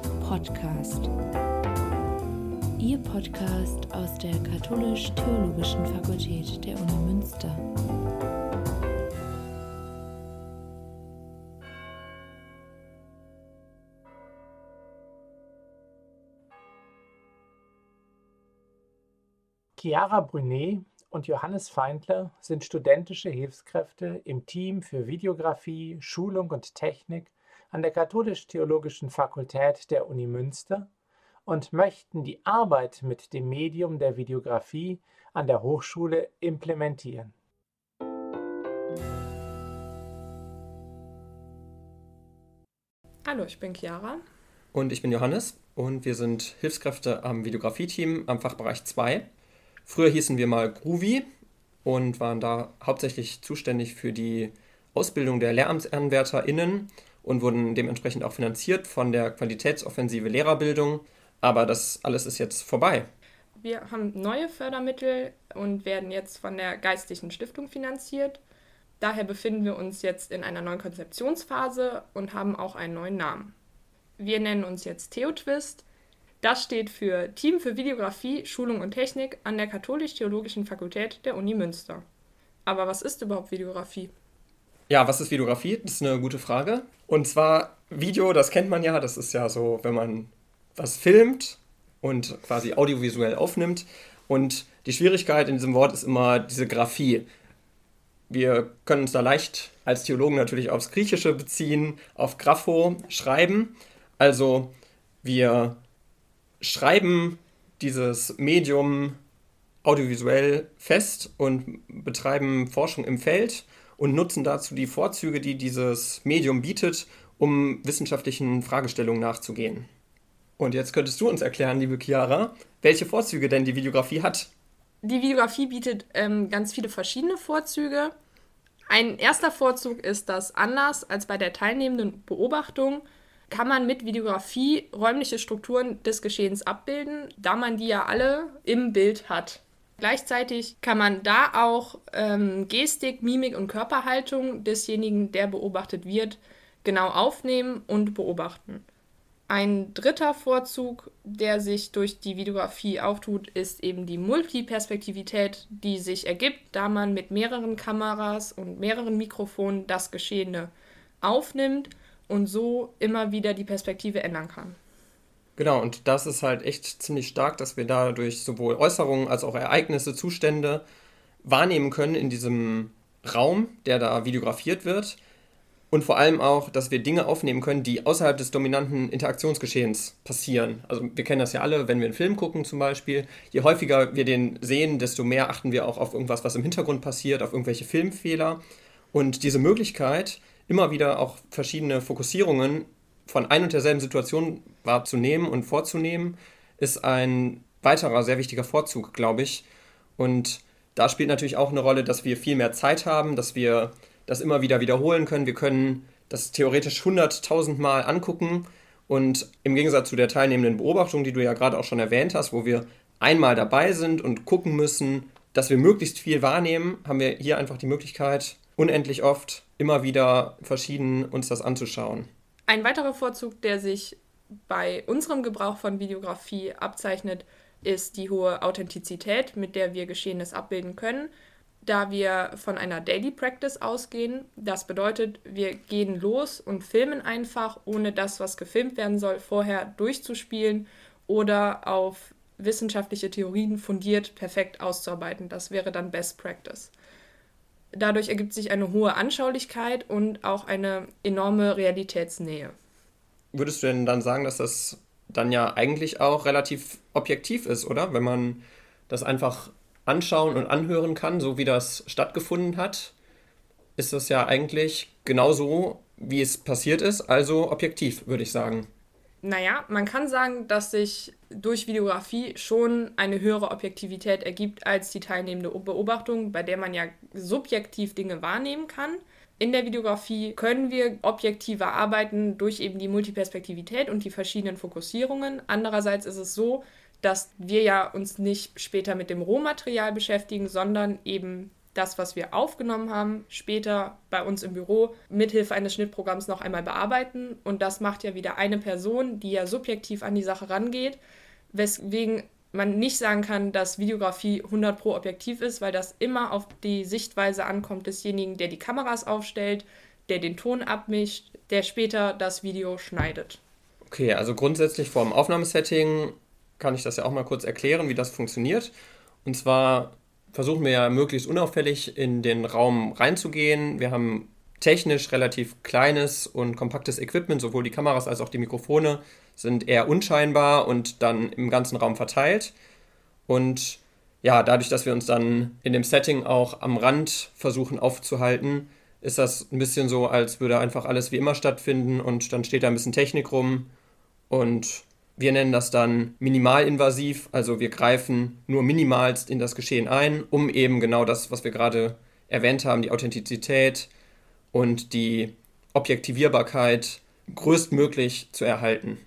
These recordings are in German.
Podcast. Ihr Podcast aus der Katholisch-Theologischen Fakultät der Uni Münster. Chiara Brunet und Johannes Feindler sind studentische Hilfskräfte im Team für Videografie, Schulung und Technik an der Katholisch-Theologischen Fakultät der Uni Münster und möchten die Arbeit mit dem Medium der Videografie an der Hochschule implementieren. Hallo, ich bin Chiara. Und ich bin Johannes und wir sind Hilfskräfte am Videografie-Team am Fachbereich 2 Früher hießen wir mal Groovy und waren da hauptsächlich zuständig für die Ausbildung der LehramtsanwärterInnen und wurden dementsprechend auch finanziert von der Qualitätsoffensive Lehrerbildung. Aber das alles ist jetzt vorbei. Wir haben neue Fördermittel und werden jetzt von der Geistlichen Stiftung finanziert. Daher befinden wir uns jetzt in einer neuen Konzeptionsphase und haben auch einen neuen Namen. Wir nennen uns jetzt TheoTwist das steht für Team für Videografie, Schulung und Technik an der Katholisch-Theologischen Fakultät der Uni Münster. Aber was ist überhaupt Videografie? Ja, was ist Videografie? Das ist eine gute Frage. Und zwar Video, das kennt man ja, das ist ja so, wenn man was filmt und quasi audiovisuell aufnimmt. Und die Schwierigkeit in diesem Wort ist immer diese Graphie. Wir können uns da leicht als Theologen natürlich aufs Griechische beziehen, auf Grapho schreiben. Also wir schreiben dieses Medium audiovisuell fest und betreiben Forschung im Feld und nutzen dazu die Vorzüge, die dieses Medium bietet, um wissenschaftlichen Fragestellungen nachzugehen. Und jetzt könntest du uns erklären, liebe Chiara, welche Vorzüge denn die Videografie hat. Die Videografie bietet ähm, ganz viele verschiedene Vorzüge. Ein erster Vorzug ist, dass anders als bei der teilnehmenden Beobachtung kann man mit Videografie räumliche Strukturen des Geschehens abbilden, da man die ja alle im Bild hat. Gleichzeitig kann man da auch ähm, Gestik, Mimik und Körperhaltung desjenigen, der beobachtet wird, genau aufnehmen und beobachten. Ein dritter Vorzug, der sich durch die Videografie auftut, ist eben die Multiperspektivität, die sich ergibt, da man mit mehreren Kameras und mehreren Mikrofonen das Geschehene aufnimmt und so immer wieder die Perspektive ändern kann. Genau, und das ist halt echt ziemlich stark, dass wir dadurch sowohl Äußerungen als auch Ereignisse, Zustände wahrnehmen können in diesem Raum, der da videografiert wird. Und vor allem auch, dass wir Dinge aufnehmen können, die außerhalb des dominanten Interaktionsgeschehens passieren. Also wir kennen das ja alle, wenn wir einen Film gucken zum Beispiel. Je häufiger wir den sehen, desto mehr achten wir auch auf irgendwas, was im Hintergrund passiert, auf irgendwelche Filmfehler. Und diese Möglichkeit, immer wieder auch verschiedene Fokussierungen von ein und derselben Situation wahrzunehmen und vorzunehmen, ist ein weiterer sehr wichtiger Vorzug, glaube ich. Und da spielt natürlich auch eine Rolle, dass wir viel mehr Zeit haben, dass wir das immer wieder wiederholen können. Wir können das theoretisch 100.000 Mal angucken und im Gegensatz zu der teilnehmenden Beobachtung, die du ja gerade auch schon erwähnt hast, wo wir einmal dabei sind und gucken müssen, dass wir möglichst viel wahrnehmen, haben wir hier einfach die Möglichkeit, unendlich oft immer wieder verschieden uns das anzuschauen. Ein weiterer Vorzug, der sich bei unserem Gebrauch von Videografie abzeichnet, ist die hohe Authentizität, mit der wir Geschehenes abbilden können, da wir von einer Daily Practice ausgehen. Das bedeutet, wir gehen los und filmen einfach, ohne das, was gefilmt werden soll, vorher durchzuspielen oder auf wissenschaftliche Theorien fundiert perfekt auszuarbeiten. Das wäre dann Best Practice. Dadurch ergibt sich eine hohe Anschaulichkeit und auch eine enorme Realitätsnähe. Würdest du denn dann sagen, dass das dann ja eigentlich auch relativ objektiv ist, oder? Wenn man das einfach anschauen und anhören kann, so wie das stattgefunden hat, ist das ja eigentlich genauso, wie es passiert ist, also objektiv, würde ich sagen. Naja, man kann sagen, dass sich durch Videografie schon eine höhere Objektivität ergibt als die teilnehmende Beobachtung, bei der man ja subjektiv Dinge wahrnehmen kann. In der Videografie können wir objektiver arbeiten durch eben die Multiperspektivität und die verschiedenen Fokussierungen. Andererseits ist es so, dass wir ja uns nicht später mit dem Rohmaterial beschäftigen, sondern eben das, was wir aufgenommen haben, später bei uns im Büro mithilfe eines Schnittprogramms noch einmal bearbeiten. Und das macht ja wieder eine Person, die ja subjektiv an die Sache rangeht, weswegen man nicht sagen kann, dass Videografie 100 pro objektiv ist, weil das immer auf die Sichtweise ankommt desjenigen, der die Kameras aufstellt, der den Ton abmischt, der später das Video schneidet. Okay, also grundsätzlich vor dem Aufnahmesetting kann ich das ja auch mal kurz erklären, wie das funktioniert. Und zwar versuchen wir ja möglichst unauffällig in den Raum reinzugehen. Wir haben technisch relativ kleines und kompaktes Equipment, sowohl die Kameras als auch die Mikrofone sind eher unscheinbar und dann im ganzen Raum verteilt. Und ja, dadurch, dass wir uns dann in dem Setting auch am Rand versuchen aufzuhalten, ist das ein bisschen so, als würde einfach alles wie immer stattfinden und dann steht da ein bisschen Technik rum und wir nennen das dann minimalinvasiv, also wir greifen nur minimalst in das Geschehen ein, um eben genau das, was wir gerade erwähnt haben, die Authentizität und die Objektivierbarkeit größtmöglich zu erhalten.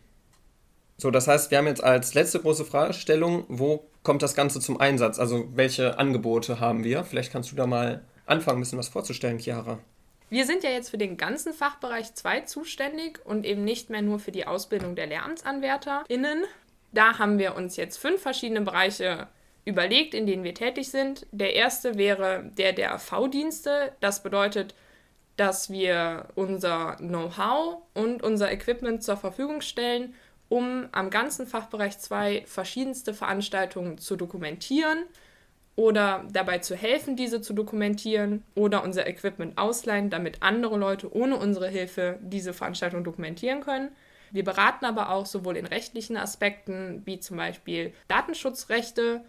So, das heißt, wir haben jetzt als letzte große Fragestellung, wo kommt das Ganze zum Einsatz? Also welche Angebote haben wir? Vielleicht kannst du da mal anfangen, ein bisschen was vorzustellen, Chiara. Wir sind ja jetzt für den ganzen Fachbereich 2 zuständig und eben nicht mehr nur für die Ausbildung der LehramtsanwärterInnen. Da haben wir uns jetzt fünf verschiedene Bereiche überlegt, in denen wir tätig sind. Der erste wäre der der V-Dienste. Das bedeutet, dass wir unser Know-how und unser Equipment zur Verfügung stellen, um am ganzen Fachbereich 2 verschiedenste Veranstaltungen zu dokumentieren oder dabei zu helfen, diese zu dokumentieren oder unser Equipment ausleihen, damit andere Leute ohne unsere Hilfe diese Veranstaltung dokumentieren können. Wir beraten aber auch sowohl in rechtlichen Aspekten wie zum Beispiel Datenschutzrechte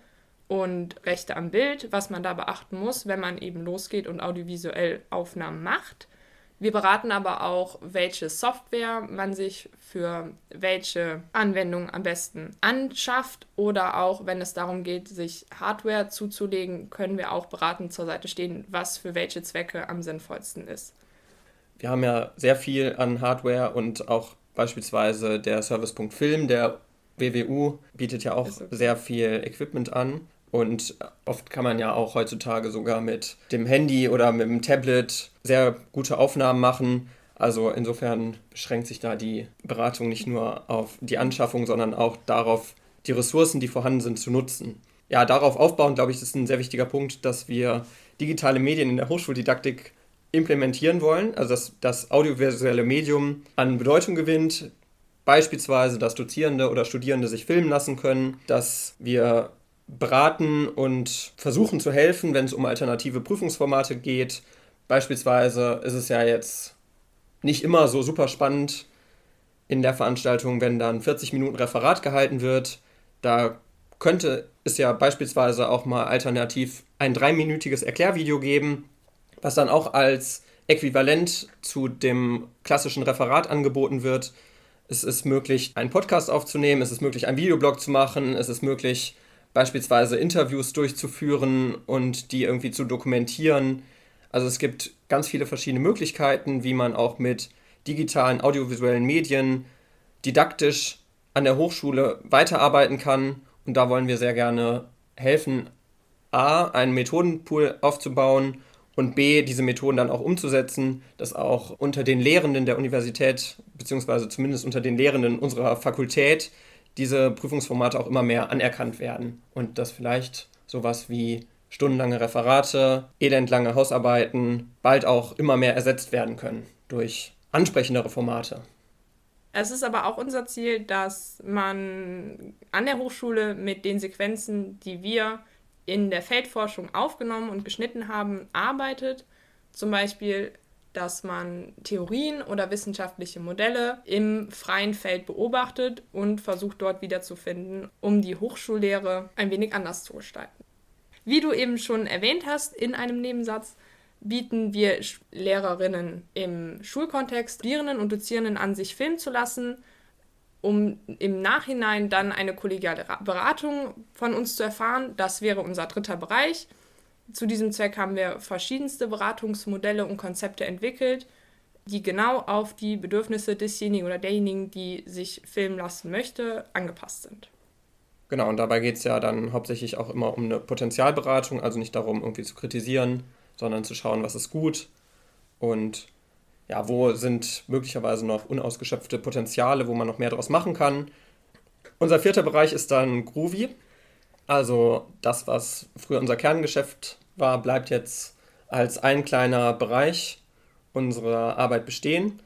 und Rechte am Bild, was man da beachten muss, wenn man eben losgeht und audiovisuell Aufnahmen macht. Wir beraten aber auch, welche Software man sich für welche Anwendung am besten anschafft oder auch, wenn es darum geht, sich Hardware zuzulegen, können wir auch beratend zur Seite stehen, was für welche Zwecke am sinnvollsten ist. Wir haben ja sehr viel an Hardware und auch beispielsweise der Servicepunkt Film, der WWU bietet ja auch okay. sehr viel Equipment an. Und oft kann man ja auch heutzutage sogar mit dem Handy oder mit dem Tablet sehr gute Aufnahmen machen. Also insofern beschränkt sich da die Beratung nicht nur auf die Anschaffung, sondern auch darauf, die Ressourcen, die vorhanden sind, zu nutzen. Ja, darauf aufbauen, glaube ich, ist ein sehr wichtiger Punkt, dass wir digitale Medien in der Hochschuldidaktik implementieren wollen, also dass das audiovisuelle Medium an Bedeutung gewinnt, beispielsweise, dass Dozierende oder Studierende sich filmen lassen können, dass wir beraten und versuchen zu helfen, wenn es um alternative Prüfungsformate geht. Beispielsweise ist es ja jetzt nicht immer so super spannend in der Veranstaltung, wenn dann 40 Minuten Referat gehalten wird. Da könnte es ja beispielsweise auch mal alternativ ein dreiminütiges Erklärvideo geben, was dann auch als äquivalent zu dem klassischen Referat angeboten wird. Es ist möglich, einen Podcast aufzunehmen, es ist möglich, einen Videoblog zu machen, es ist möglich, beispielsweise Interviews durchzuführen und die irgendwie zu dokumentieren. Also es gibt ganz viele verschiedene Möglichkeiten, wie man auch mit digitalen audiovisuellen Medien didaktisch an der Hochschule weiterarbeiten kann. Und da wollen wir sehr gerne helfen, a, einen Methodenpool aufzubauen und b, diese Methoden dann auch umzusetzen, dass auch unter den Lehrenden der Universität, beziehungsweise zumindest unter den Lehrenden unserer Fakultät, diese Prüfungsformate auch immer mehr anerkannt werden und dass vielleicht sowas wie stundenlange Referate, elendlange Hausarbeiten bald auch immer mehr ersetzt werden können durch ansprechendere Formate. Es ist aber auch unser Ziel, dass man an der Hochschule mit den Sequenzen, die wir in der Feldforschung aufgenommen und geschnitten haben, arbeitet. Zum Beispiel dass man Theorien oder wissenschaftliche Modelle im freien Feld beobachtet und versucht dort wiederzufinden, um die Hochschullehre ein wenig anders zu gestalten. Wie du eben schon erwähnt hast in einem Nebensatz, bieten wir Lehrerinnen im Schulkontext Studierenden und Dozierenden an, sich filmen zu lassen, um im Nachhinein dann eine kollegiale Beratung von uns zu erfahren. Das wäre unser dritter Bereich. Zu diesem Zweck haben wir verschiedenste Beratungsmodelle und Konzepte entwickelt, die genau auf die Bedürfnisse desjenigen oder derjenigen, die sich filmen lassen möchte, angepasst sind. Genau, und dabei geht es ja dann hauptsächlich auch immer um eine Potenzialberatung, also nicht darum, irgendwie zu kritisieren, sondern zu schauen, was ist gut und ja, wo sind möglicherweise noch unausgeschöpfte Potenziale, wo man noch mehr daraus machen kann. Unser vierter Bereich ist dann Groovy. Also das, was früher unser Kerngeschäft war, bleibt jetzt als ein kleiner Bereich unserer Arbeit bestehen.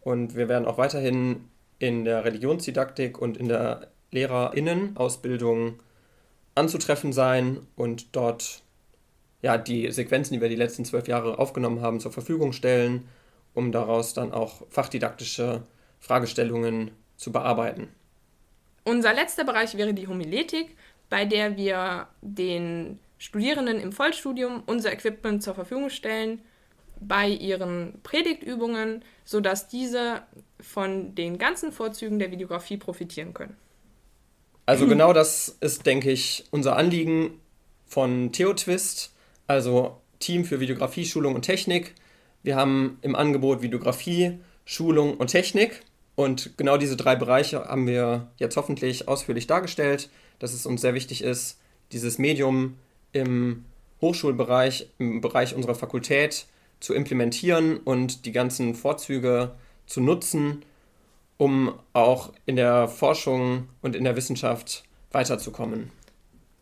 Und wir werden auch weiterhin in der Religionsdidaktik und in der Lehrerinnenausbildung anzutreffen sein und dort ja, die Sequenzen, die wir die letzten zwölf Jahre aufgenommen haben, zur Verfügung stellen, um daraus dann auch fachdidaktische Fragestellungen zu bearbeiten. Unser letzter Bereich wäre die Homiletik, bei der wir den Studierenden im Vollstudium unser Equipment zur Verfügung stellen bei ihren Predigtübungen, sodass diese von den ganzen Vorzügen der Videografie profitieren können. Also genau das ist, denke ich, unser Anliegen von TheoTwist, also Team für Videografie, Schulung und Technik. Wir haben im Angebot Videografie, Schulung und Technik. Und genau diese drei Bereiche haben wir jetzt hoffentlich ausführlich dargestellt, dass es uns sehr wichtig ist, dieses Medium im Hochschulbereich, im Bereich unserer Fakultät zu implementieren und die ganzen Vorzüge zu nutzen, um auch in der Forschung und in der Wissenschaft weiterzukommen.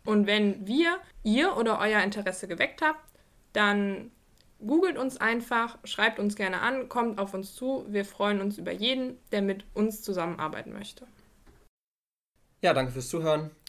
Und wenn wir, ihr oder euer Interesse geweckt habt, dann googelt uns einfach, schreibt uns gerne an, kommt auf uns zu. Wir freuen uns über jeden, der mit uns zusammenarbeiten möchte. Ja, danke fürs Zuhören.